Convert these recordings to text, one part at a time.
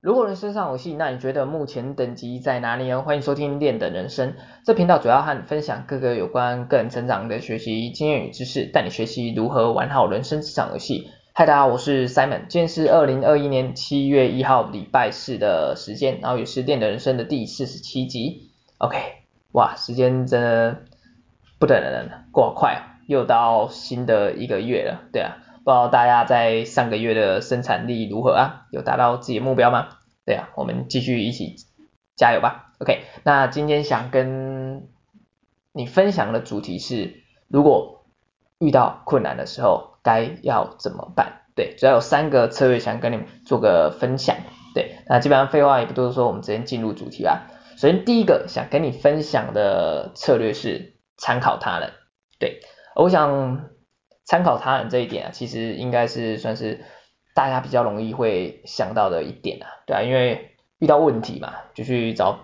如果人生上游戏，那你觉得目前等级在哪里呢？欢迎收听练的人生，这频道主要和你分享各个有关个人成长的学习经验与知识，带你学习如何玩好人生这场游戏。嗨，大家好，我是 Simon，今天是二零二一年七月一号礼拜四的时间，然后也是练的人生的第四十七集。OK，哇，时间真的不等人了，过快，又到新的一个月了，对啊。不知道大家在上个月的生产力如何啊？有达到自己的目标吗？对啊，我们继续一起加油吧。OK，那今天想跟你分享的主题是，如果遇到困难的时候该要怎么办？对，主要有三个策略想跟你做个分享。对，那基本上废话也不多说，我们直接进入主题吧。首先第一个想跟你分享的策略是参考他人。对，我想。参考他人这一点啊，其实应该是算是大家比较容易会想到的一点啊，对啊，因为遇到问题嘛，就去找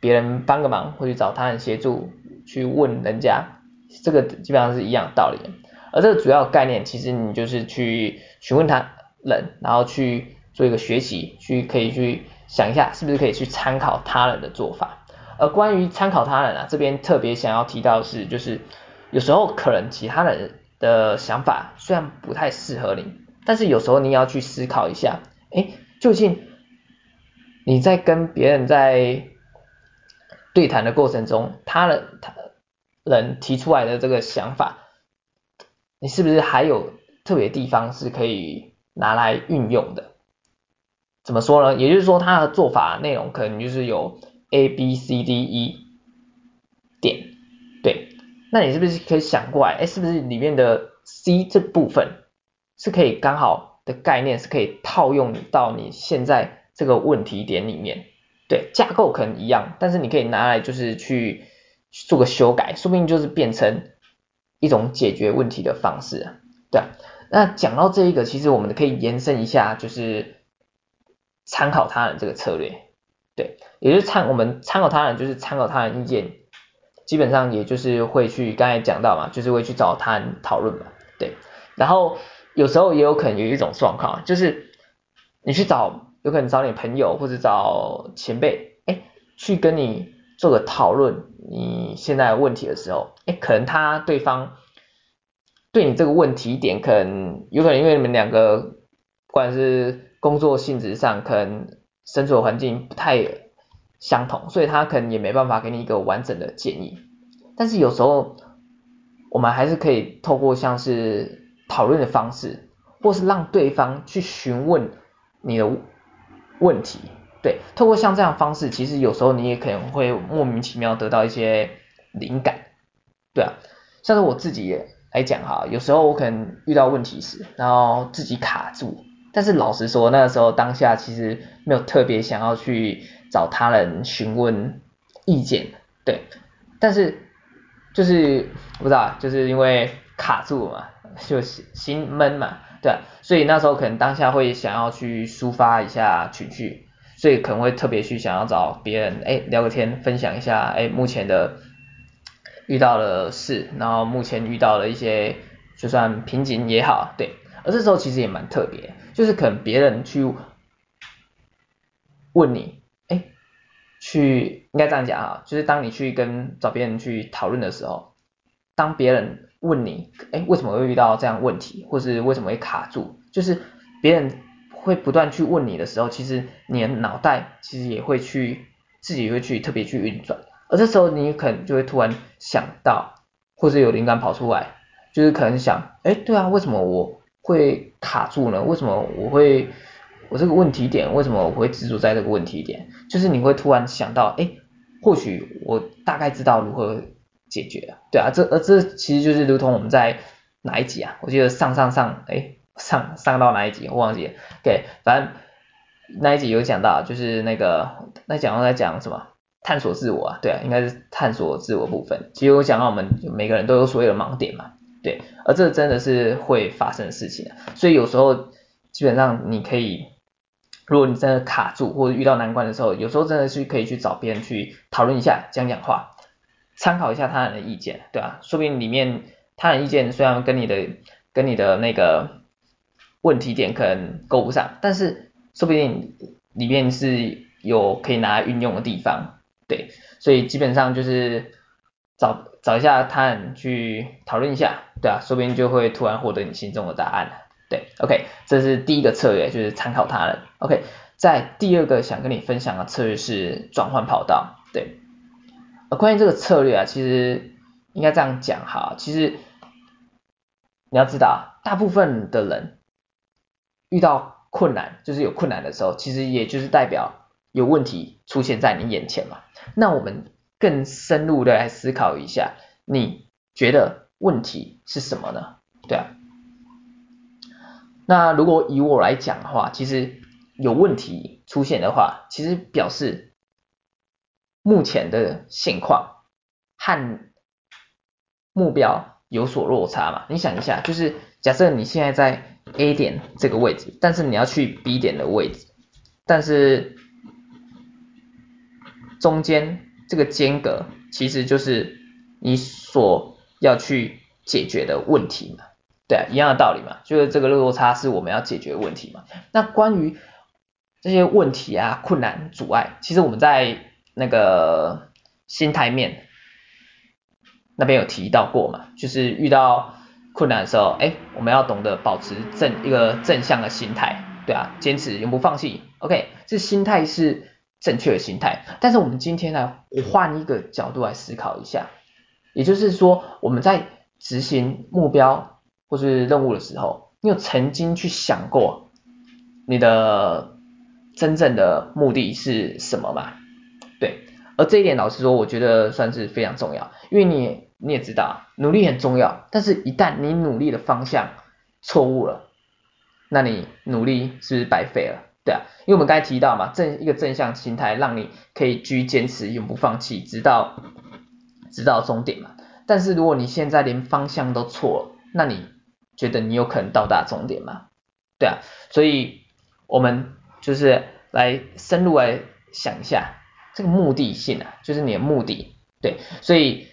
别人帮个忙，或者找他人协助去问人家，这个基本上是一样的道理。而这个主要概念，其实你就是去询问他人，然后去做一个学习，去可以去想一下，是不是可以去参考他人的做法。而关于参考他人啊，这边特别想要提到是，就是有时候可能其他人。的想法虽然不太适合你，但是有时候你要去思考一下，哎，究竟你在跟别人在对谈的过程中，他人他人提出来的这个想法，你是不是还有特别地方是可以拿来运用的？怎么说呢？也就是说，他的做法内容可能就是有 A B C D E 点，那你是不是可以想过来，哎，是不是里面的 C 这部分是可以刚好的概念是可以套用到你现在这个问题点里面？对，架构可能一样，但是你可以拿来就是去做个修改，说不定就是变成一种解决问题的方式。对，那讲到这一个，其实我们可以延伸一下，就是参考他人这个策略。对，也就是参我们参考他人，就是参考他人意见。基本上也就是会去刚才讲到嘛，就是会去找他讨论嘛，对。然后有时候也有可能有一种状况，就是你去找，有可能找你朋友或者找前辈，哎，去跟你做个讨论你现在的问题的时候，哎，可能他对方对你这个问题点，可能有可能因为你们两个不管是工作性质上，可能生存环境不太。相同，所以他可能也没办法给你一个完整的建议。但是有时候我们还是可以透过像是讨论的方式，或是让对方去询问你的问题。对，透过像这样方式，其实有时候你也可能会莫名其妙得到一些灵感。对啊，像是我自己来讲哈，有时候我可能遇到问题时，然后自己卡住。但是老实说，那个时候当下其实没有特别想要去找他人询问意见，对。但是就是不知道，就是因为卡住嘛，就心闷嘛，对。所以那时候可能当下会想要去抒发一下情绪，所以可能会特别去想要找别人，哎，聊个天，分享一下，哎，目前的遇到的事，然后目前遇到了一些就算瓶颈也好，对。而这时候其实也蛮特别，就是可能别人去问你，去应该这样讲啊，就是当你去跟找别人去讨论的时候，当别人问你，哎，为什么会遇到这样问题，或是为什么会卡住，就是别人会不断去问你的时候，其实你的脑袋其实也会去自己会去特别去运转，而这时候你可能就会突然想到，或是有灵感跑出来，就是可能想，哎，对啊，为什么我会卡住呢？为什么我会我这个问题点？为什么我会执着在这个问题点？就是你会突然想到，哎，或许我大概知道如何解决。对啊，这而这其实就是如同我们在哪一集啊？我记得上上上，哎，上上到哪一集我忘记了。对，反正那一集有讲到，就是那个那讲到在讲什么？探索自我啊，对啊，应该是探索自我部分。其实我讲到我们每个人都有所谓的盲点嘛。对，而这真的是会发生的事情，所以有时候基本上你可以，如果你真的卡住或者遇到难关的时候，有时候真的是可以去找别人去讨论一下，讲讲话，参考一下他人的意见，对吧？说不定里面他人意见虽然跟你的跟你的那个问题点可能够不上，但是说不定里面是有可以拿来运用的地方，对，所以基本上就是找找一下他人去讨论一下，对啊，说不定就会突然获得你心中的答案了，对，OK，这是第一个策略，就是参考他人，OK，在第二个想跟你分享的策略是转换跑道，对，呃关于这个策略啊，其实应该这样讲哈，其实你要知道，大部分的人遇到困难就是有困难的时候，其实也就是代表有问题出现在你眼前嘛。那我们更深入的来思考一下，你觉得问题是什么呢？对啊。那如果以我来讲的话，其实有问题出现的话，其实表示目前的现况和目标有所落差嘛。你想一下，就是假设你现在在 A 点这个位置，但是你要去 B 点的位置，但是中间这个间隔其实就是你所要去解决的问题嘛，对，一样的道理嘛，就是这个落差是我们要解决的问题嘛。那关于这些问题啊、困难、阻碍，其实我们在那个心态面那边有提到过嘛，就是遇到。困难的时候，哎，我们要懂得保持正一个正向的心态，对啊，坚持永不放弃，OK，这心态是正确的心态。但是我们今天呢，我换一个角度来思考一下，也就是说，我们在执行目标或是任务的时候，你有曾经去想过你的真正的目的是什么吗？对，而这一点，老实说，我觉得算是非常重要，因为你。你也知道，努力很重要，但是一旦你努力的方向错误了，那你努力是不是白费了？对啊，因为我们刚才提到嘛，正一个正向心态，让你可以继续坚持，永不放弃，直到直到终点嘛。但是如果你现在连方向都错了，那你觉得你有可能到达终点吗？对啊，所以我们就是来深入来想一下这个目的性啊，就是你的目的，对，所以。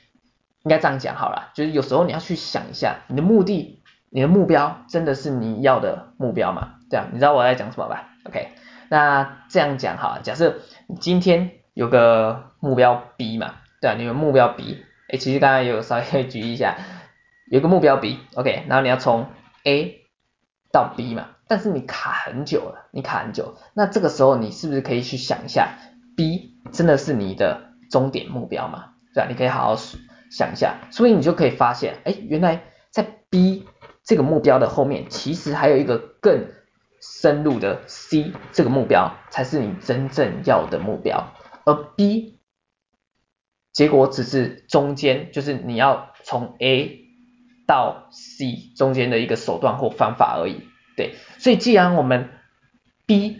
应该这样讲好了，就是有时候你要去想一下，你的目的、你的目标真的是你要的目标吗？对啊，你知道我在讲什么吧？OK，那这样讲好，假设你今天有个目标 B 嘛，对啊，你有目标 B，哎，其实刚刚也有稍微举一下，有个目标 B，OK，然后你要从 A 到 B 嘛，但是你卡很久了，你卡很久，那这个时候你是不是可以去想一下，B 真的是你的终点目标吗？对啊，你可以好好。想一下，所以你就可以发现，哎，原来在 B 这个目标的后面，其实还有一个更深入的 C 这个目标，才是你真正要的目标。而 B 结果只是中间，就是你要从 A 到 C 中间的一个手段或方法而已。对，所以既然我们 B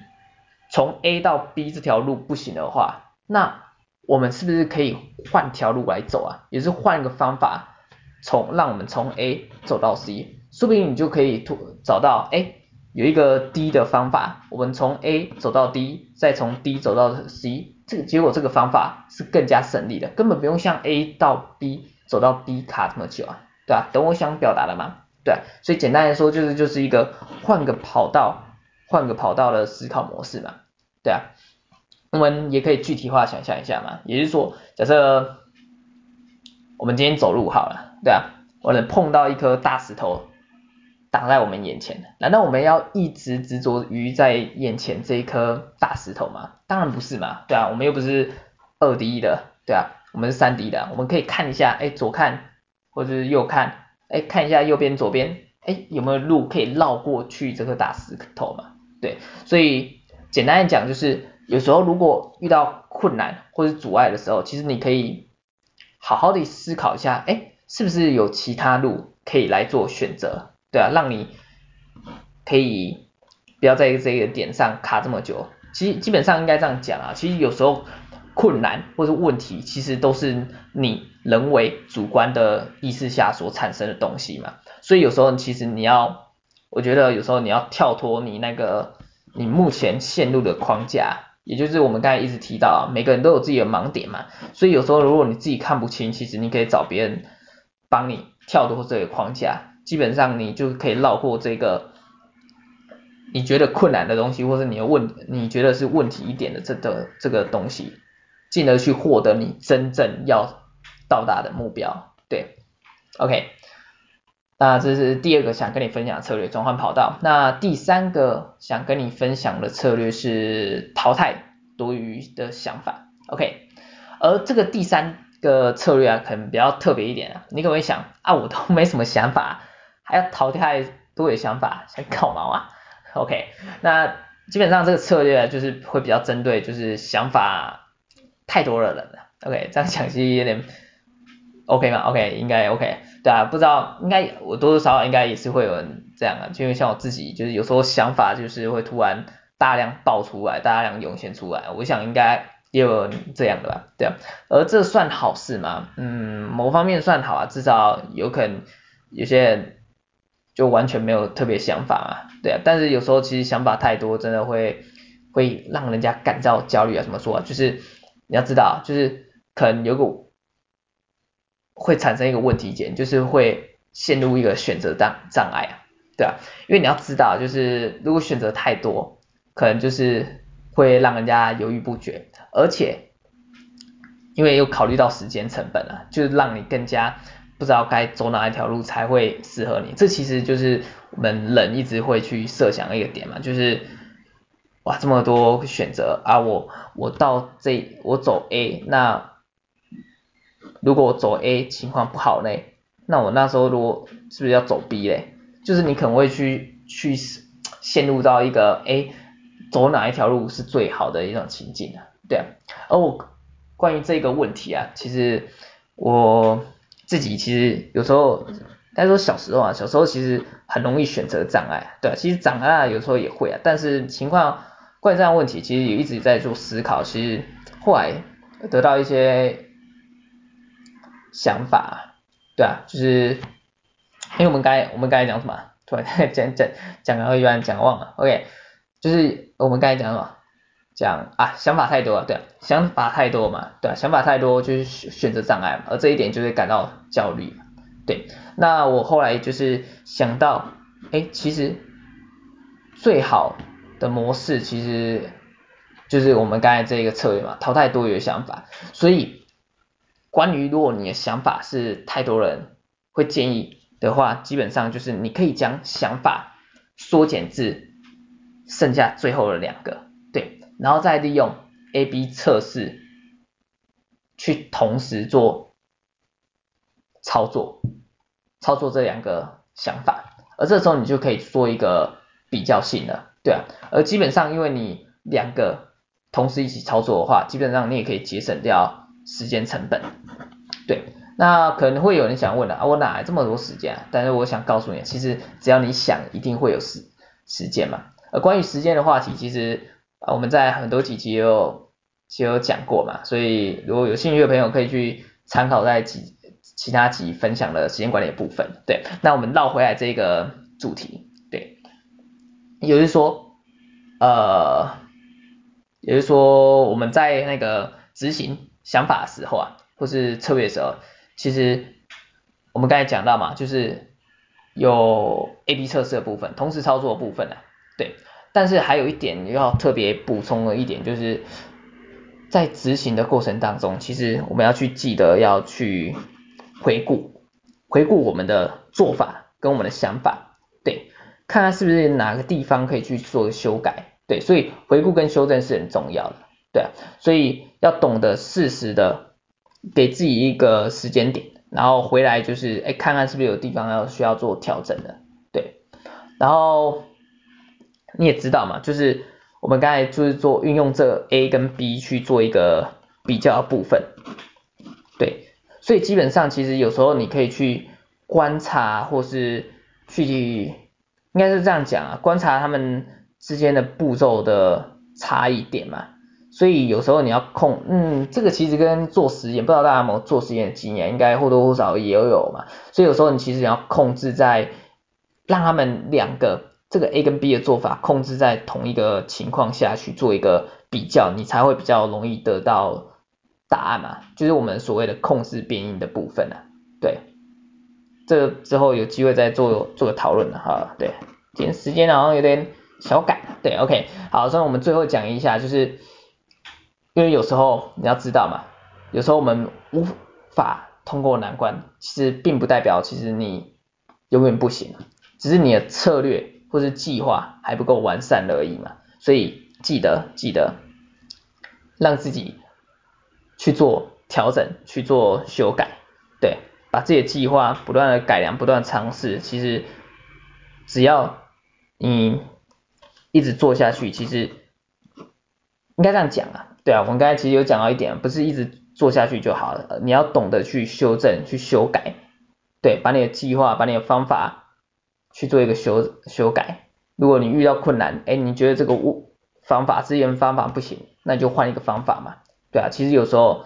从 A 到 B 这条路不行的话，那我们是不是可以换条路来走啊？也是换一个方法，从让我们从 A 走到 C，说不定你就可以突找到，哎，有一个 D 的方法，我们从 A 走到 D，再从 D 走到 C，这个结果这个方法是更加省力的，根本不用像 A 到 B 走到 B 卡这么久啊，对吧？懂我想表达的吗？对，所以简单来说就是就是一个换个跑道，换个跑道的思考模式嘛，对啊。我们也可以具体化想象一下嘛，也就是说，假设我们今天走路好了，对啊，我能碰到一颗大石头挡在我们眼前，难道我们要一直执着于在眼前这一颗大石头吗？当然不是嘛，对啊，我们又不是二 D 的，对啊，我们是三 D 的，我们可以看一下，哎，左看或者是右看，哎，看一下右边左边，哎，有没有路可以绕过去这个大石头嘛？对，所以简单来讲就是。有时候如果遇到困难或者阻碍的时候，其实你可以好好的思考一下，哎，是不是有其他路可以来做选择，对啊，让你可以不要在这个点上卡这么久。其实基本上应该这样讲啊，其实有时候困难或者问题，其实都是你人为主观的意识下所产生的东西嘛。所以有时候其实你要，我觉得有时候你要跳脱你那个你目前陷入的框架。也就是我们刚才一直提到啊，每个人都有自己的盲点嘛，所以有时候如果你自己看不清，其实你可以找别人帮你跳脱这个框架，基本上你就可以绕过这个你觉得困难的东西，或是你的问你觉得是问题一点的这个这个东西，进而去获得你真正要到达的目标。对，OK，那这是第二个想跟你分享策略，转换跑道。那第三个想跟你分享的策略是淘汰多余的想法。OK，而这个第三个策略啊，可能比较特别一点啊。你可能会想啊，我都没什么想法，还要淘汰多余想法，想搞毛啊？OK，那基本上这个策略就是会比较针对就是想法太多的人了。OK，这样讲其实有点 OK 吗？OK，应该 OK。对啊，不知道应该我多多少少应该也是会有人这样啊，就因为像我自己就是有时候想法就是会突然大量爆出来，大量涌现出来，我想应该。也有这样的吧，对啊，而这算好事吗？嗯，某方面算好啊，至少有可能有些人就完全没有特别想法嘛，对啊，但是有时候其实想法太多，真的会会让人家感到焦虑啊，怎么说啊？就是你要知道，就是可能有个会产生一个问题点，就是会陷入一个选择障障碍啊，对啊，因为你要知道，就是如果选择太多，可能就是会让人家犹豫不决。而且，因为又考虑到时间成本啊，就是让你更加不知道该走哪一条路才会适合你。这其实就是我们人一直会去设想的一个点嘛，就是哇这么多选择啊，我我到这我走 A，那如果我走 A 情况不好呢，那我那时候如果是不是要走 B 嘞？就是你可能会去去陷入到一个哎走哪一条路是最好的一种情境啊。对啊，而我关于这个问题啊，其实我自己其实有时候，该说小时候啊，小时候其实很容易选择障碍，对啊，其实长大有时候也会啊，但是情况关于这样的问题，其实也一直在做思考，其实后来得到一些想法，对啊，就是因为我们刚才我们刚才讲什么？突然讲讲讲到一半讲忘了，OK，就是我们刚才讲什么？讲啊，想法太多了，对啊，想法太多嘛，对啊，想法太多就是选择障碍嘛，而这一点就会感到焦虑，对。那我后来就是想到，哎，其实最好的模式其实就是我们刚才这个策略嘛，淘汰多余的想法。所以，关于如果你的想法是太多人会建议的话，基本上就是你可以将想法缩减至剩下最后的两个。对然后再利用 A/B 测试去同时做操作，操作这两个想法，而这时候你就可以做一个比较性了，对啊，而基本上因为你两个同时一起操作的话，基本上你也可以节省掉时间成本，对，那可能会有人想问了啊，我哪来这么多时间啊？但是我想告诉你，其实只要你想，一定会有时时间嘛。而关于时间的话题，其实。啊，我们在很多几集也有也有讲过嘛，所以如果有兴趣的朋友可以去参考在几其他集分享的时间管理的部分。对，那我们绕回来这个主题，也就是说，呃，也就是说我们在那个执行想法的时候啊，或是策略的时候，其实我们刚才讲到嘛，就是有 A/B 测试的部分，同时操作的部分啊，对。但是还有一点要特别补充的一点，就是在执行的过程当中，其实我们要去记得要去回顾，回顾我们的做法跟我们的想法，看看是不是哪个地方可以去做修改，对，所以回顾跟修正是很重要的，对，所以要懂得适时的给自己一个时间点，然后回来就是哎看看是不是有地方要需要做调整的，对，然后。你也知道嘛，就是我们刚才就是做运用这 A 跟 B 去做一个比较部分，对，所以基本上其实有时候你可以去观察或是去，应该是这样讲啊，观察他们之间的步骤的差异点嘛，所以有时候你要控，嗯，这个其实跟做实验，不知道大家有没有做实验的经验，应该或多或少也有嘛，所以有时候你其实你要控制在让他们两个。这个 A 跟 B 的做法控制在同一个情况下去做一个比较，你才会比较容易得到答案嘛，就是我们所谓的控制变因的部分啊。对，这之后有机会再做做个讨论了哈。对，今天时间好像有点小改，对，OK，好，所以我们最后讲一下，就是因为有时候你要知道嘛，有时候我们无法通过难关，其实并不代表其实你永远不行，只是你的策略或是计划还不够完善而已嘛，所以记得记得让自己去做调整，去做修改，把自己的计划不断的改良，不断尝试，其实只要你一直做下去，其实应该这样讲啊，对啊，我们刚才其实有讲到一点，不是一直做下去就好了，你要懂得去修正、去修改，对，把你的计划、把你的方法去做一个修修改。如果你遇到困难，哎，你觉得这个方法、资源方法不行，那就换一个方法嘛，对啊，其实有时候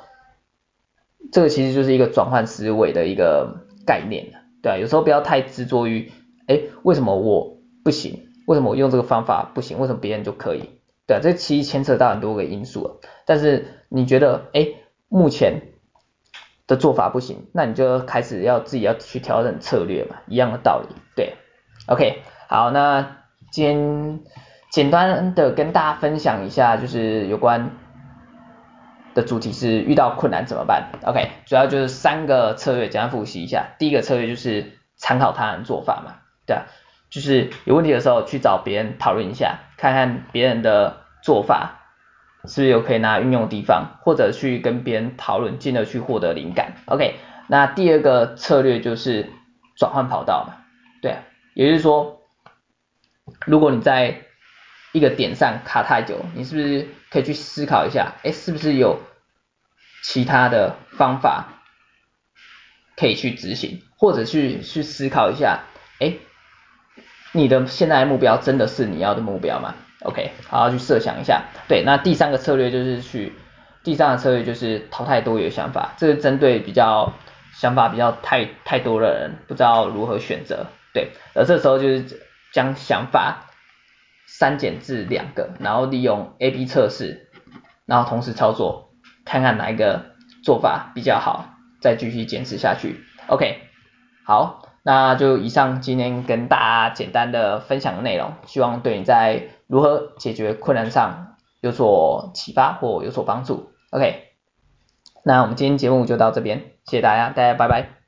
这个其实就是一个转换思维的一个概念，对啊，有时候不要太执着于，哎，为什么我不行？为什么我用这个方法不行？为什么别人就可以？对啊，这其实牵扯到很多个因素了。但是你觉得，哎，目前的做法不行，那你就开始要自己要去调整策略嘛，一样的道理。对，OK，好，那今天简单的跟大家分享一下，就是有关的主题是遇到困难怎么办？OK，主要就是三个策略，简单复习一下。第一个策略就是参考他人做法嘛，对啊。就是有问题的时候去找别人讨论一下，看看别人的做法是不是有可以拿运用的地方，或者去跟别人讨论，进而去获得灵感。OK，那第二个策略就是转换跑道嘛，对啊，也就是说，如果你在一个点上卡太久，你是不是可以去思考一下，哎，是不是有其他的方法可以去执行，或者去去思考一下，哎。你的现在的目标真的是你要的目标吗？OK，好好去设想一下。对，那第三个策略就是去，第三个策略就是淘汰多余的想法，这是针对比较想法比较太太多的人，不知道如何选择。对，而这时候就是将想法删减至两个，然后利用 A/B 测试，然后同时操作，看看哪一个做法比较好，再继续坚持下去。OK，好。那就以上今天跟大家简单的分享的内容，希望对你在如何解决困难上有所启发或有所帮助。OK，那我们今天节目就到这边，谢谢大家，大家拜拜。